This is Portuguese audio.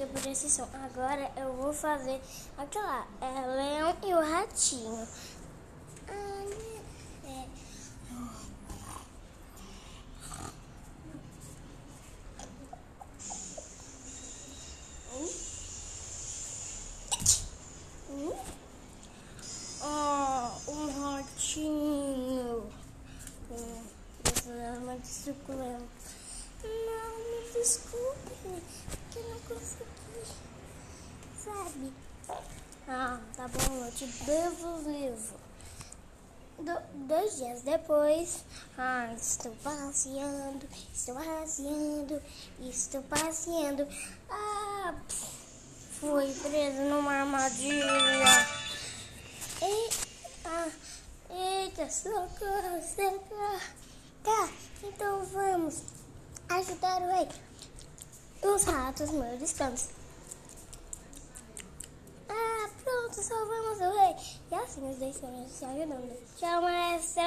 fica por. Agora eu vou fazer aquela é, leão e o ratinho. Ratinho. Hum, uma suculenta. Não, me desculpe, não consegui, sabe? Ah, tá bom, eu te devo o livro. Do, dois dias depois, ah, estou passeando, estou passeando, estou passeando. Ah, fui preso numa armadilha. E, ah, eita, socorro, socorro. Tá, então vamos ajudar o rei. Os ratos mordiscantes. Ah, pronto, salvamos o rei. E assim os dois foram se ajudando. Tchau, maestra.